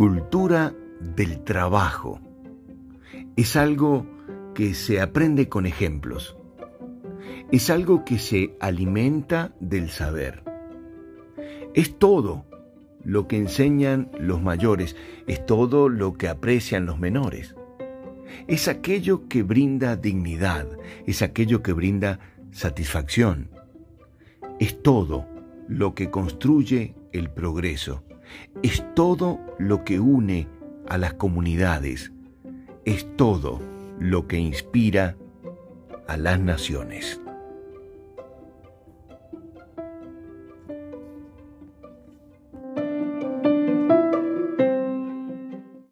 Cultura del trabajo. Es algo que se aprende con ejemplos. Es algo que se alimenta del saber. Es todo lo que enseñan los mayores, es todo lo que aprecian los menores. Es aquello que brinda dignidad, es aquello que brinda satisfacción. Es todo lo que construye el progreso. Es todo lo que une a las comunidades. Es todo lo que inspira a las naciones.